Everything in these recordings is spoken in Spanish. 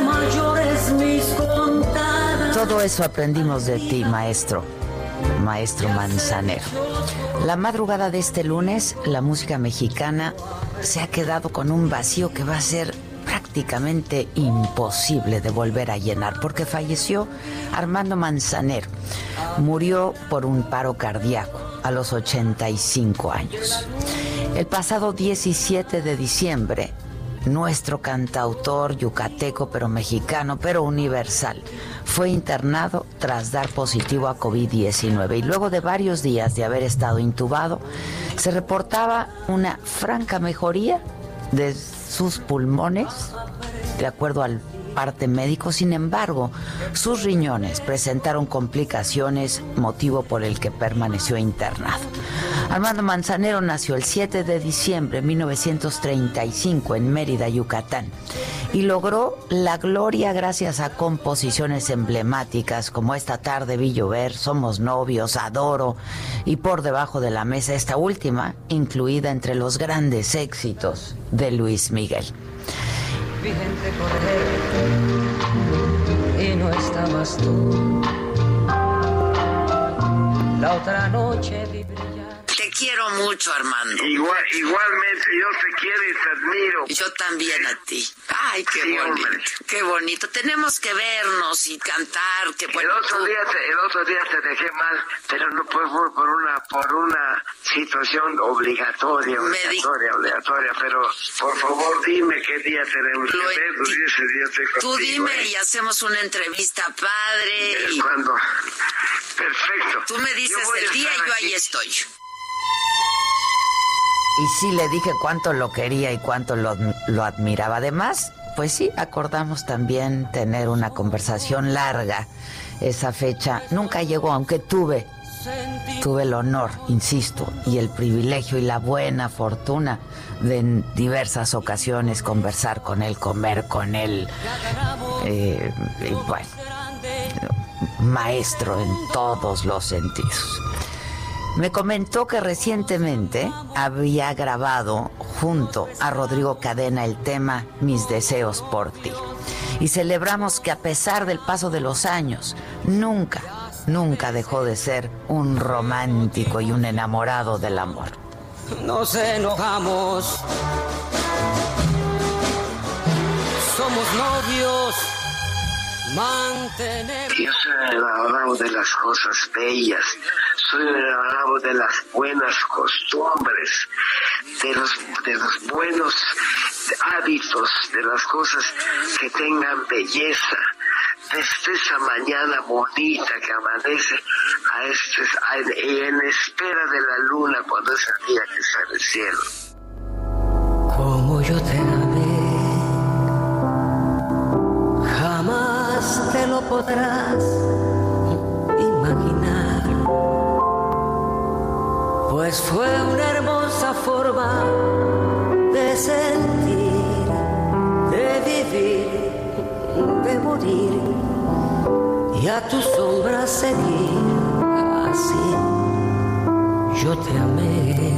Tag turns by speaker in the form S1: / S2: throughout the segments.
S1: Mayores mis contadas.
S2: Todo eso aprendimos de ti, maestro, maestro Manzanero. La madrugada de este lunes, la música mexicana se ha quedado con un vacío que va a ser prácticamente imposible de volver a llenar, porque falleció Armando Manzanero. Murió por un paro cardíaco a los 85 años. El pasado 17 de diciembre, nuestro cantautor yucateco, pero mexicano, pero universal, fue internado tras dar positivo a COVID-19 y luego de varios días de haber estado intubado, se reportaba una franca mejoría de sus pulmones, de acuerdo al parte médico. Sin embargo, sus riñones presentaron complicaciones, motivo por el que permaneció internado. Armando Manzanero nació el 7 de diciembre de 1935 en Mérida, Yucatán, y logró la gloria gracias a composiciones emblemáticas como Esta tarde vi llover, Somos novios, Adoro y Por debajo de la mesa, esta última incluida entre los grandes éxitos de Luis Miguel.
S1: Vi gente correr y no estabas tú. La otra noche vi
S2: quiero mucho, Armando.
S3: Igual, igualmente, yo te quiero y te admiro.
S2: Yo también a ti. Ay, qué
S3: Sí,
S2: bonito.
S3: hombre.
S2: Qué bonito. Tenemos que vernos y cantar. Que
S3: El
S2: bueno,
S3: otro
S2: tú-
S3: día te, el otro día te dejé mal, pero no fue por, por una por una situación obligatoria,
S2: Me di-
S3: obligatoria, obligatoria. Pero por favor dime qué día tenemos
S2: Lo
S3: que vernos
S2: enti-
S3: y ese día
S2: Tú
S3: contigo,
S2: dime
S3: ¿eh?
S2: y hacemos una entrevista padre.
S3: Es
S2: y
S3: cuando perfecto.
S2: tú me dices el día y yo
S3: aquí.
S2: ahí estoy. Y sí le dije cuánto lo quería y cuánto lo, lo admiraba. Además, pues sí, acordamos también tener una conversación larga. Esa fecha nunca llegó, aunque tuve, tuve el honor, insisto, y el privilegio y la buena fortuna de en diversas ocasiones conversar con él, comer con él. eh, bueno, maestro en todos los sentidos. Me comentó que recientemente había grabado junto a Rodrigo Cadena el tema Mis deseos por ti. Y celebramos que a pesar del paso de los años, nunca, nunca dejó de ser un romántico y un enamorado del amor.
S1: Nos enojamos. Somos novios. Mantenemos.
S3: Yo soy enamorado de las cosas bellas, soy un de las buenas costumbres, de los, de los buenos hábitos, de las cosas que tengan belleza, desde esa mañana bonita que amanece a este, en espera de la luna cuando es el día que sale el cielo.
S1: Como yo te amé, jamás te lo podrás Pues fue una hermosa forma de sentir, de vivir, de morir y a tu sombra seguir así. Yo te amé.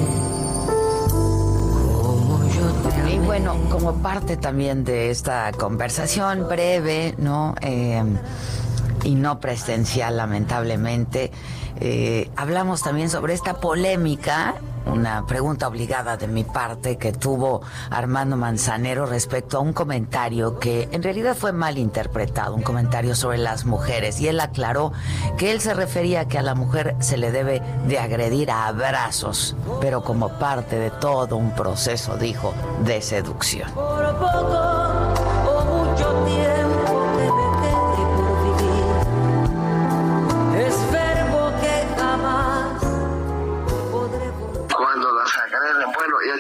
S2: Y bueno, como parte también de esta conversación breve, ¿no? Eh, y no presencial, lamentablemente, eh, hablamos también sobre esta polémica una pregunta obligada de mi parte que tuvo Armando Manzanero respecto a un comentario que en realidad fue mal interpretado, un comentario sobre las mujeres. Y él aclaró que él se refería a que a la mujer se le debe de agredir a abrazos, pero como parte de todo un proceso, dijo, de seducción.
S1: Por poco o mucho tiempo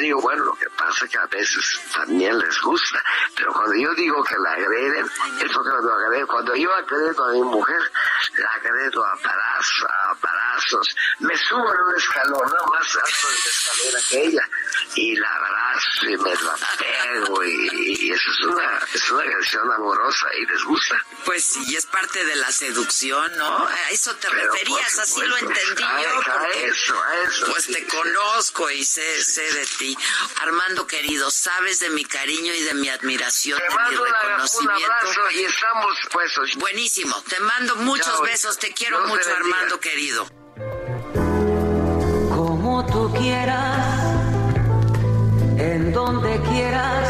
S3: digo, bueno, lo que pasa que a veces también les gusta, pero cuando yo digo que la agreden, es porque cuando agreden, cuando yo agredo a mi mujer, la agredo a palazos, a palazos, me subo en un escalón, no más alto de la escalera que ella, y la abrazo y me la pego, y, y eso es una, es una agresión amorosa y les gusta.
S4: Pues sí, es parte de la seducción, ¿no? A eso te
S3: Pero,
S4: referías, así lo entendí
S3: a-
S4: yo.
S3: a eso, a eso,
S4: Pues
S3: sí,
S4: te
S3: sí.
S4: conozco y sé, sé de ti. Armando querido, sabes de mi cariño y de mi admiración,
S3: Te
S4: de mi
S3: un
S4: reconocimiento.
S3: abrazo y estamos puestos.
S4: Buenísimo, te mando muchos
S3: Chao.
S4: besos, te quiero
S3: Dios
S4: mucho. Armando querido.
S1: como tú quieras, en donde quieras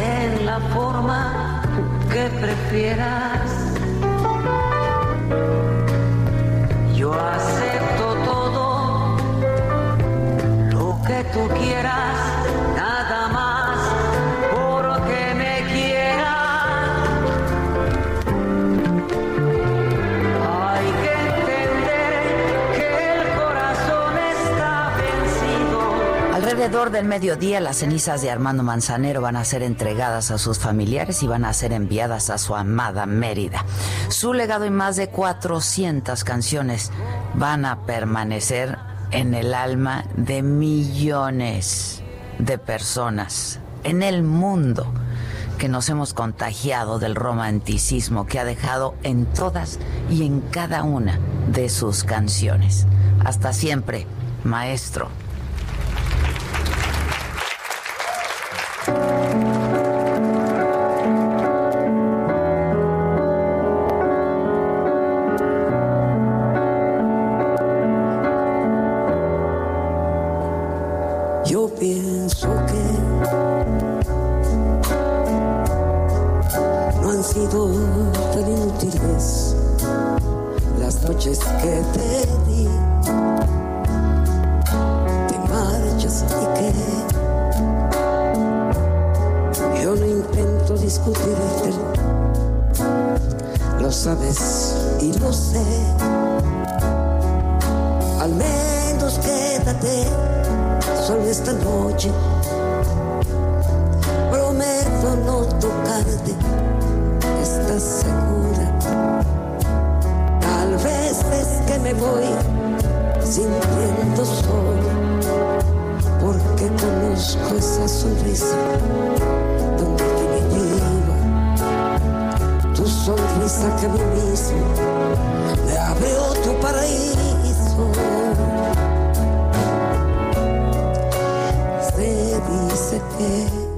S1: en la forma que prefieras.
S2: Alrededor del mediodía, las cenizas de Armando Manzanero van a ser entregadas a sus familiares y van a ser enviadas a su amada Mérida. Su legado y más de 400 canciones van a permanecer en el alma de millones de personas en el mundo que nos hemos contagiado del romanticismo que ha dejado en todas y en cada una de sus canciones. Hasta siempre, maestro.
S1: Sido tan inútiles las noches que te di. Te marchas y que yo no intento discutirte. Lo sabes y lo sé. Al menos quédate solo esta noche. Prometo no tocarte, segura. Tal vez es que me voy sintiendo solo, porque conozco esa sonrisa donde definitiva. Tu sonrisa que a mí mismo me abrió tu paraíso. Se dice que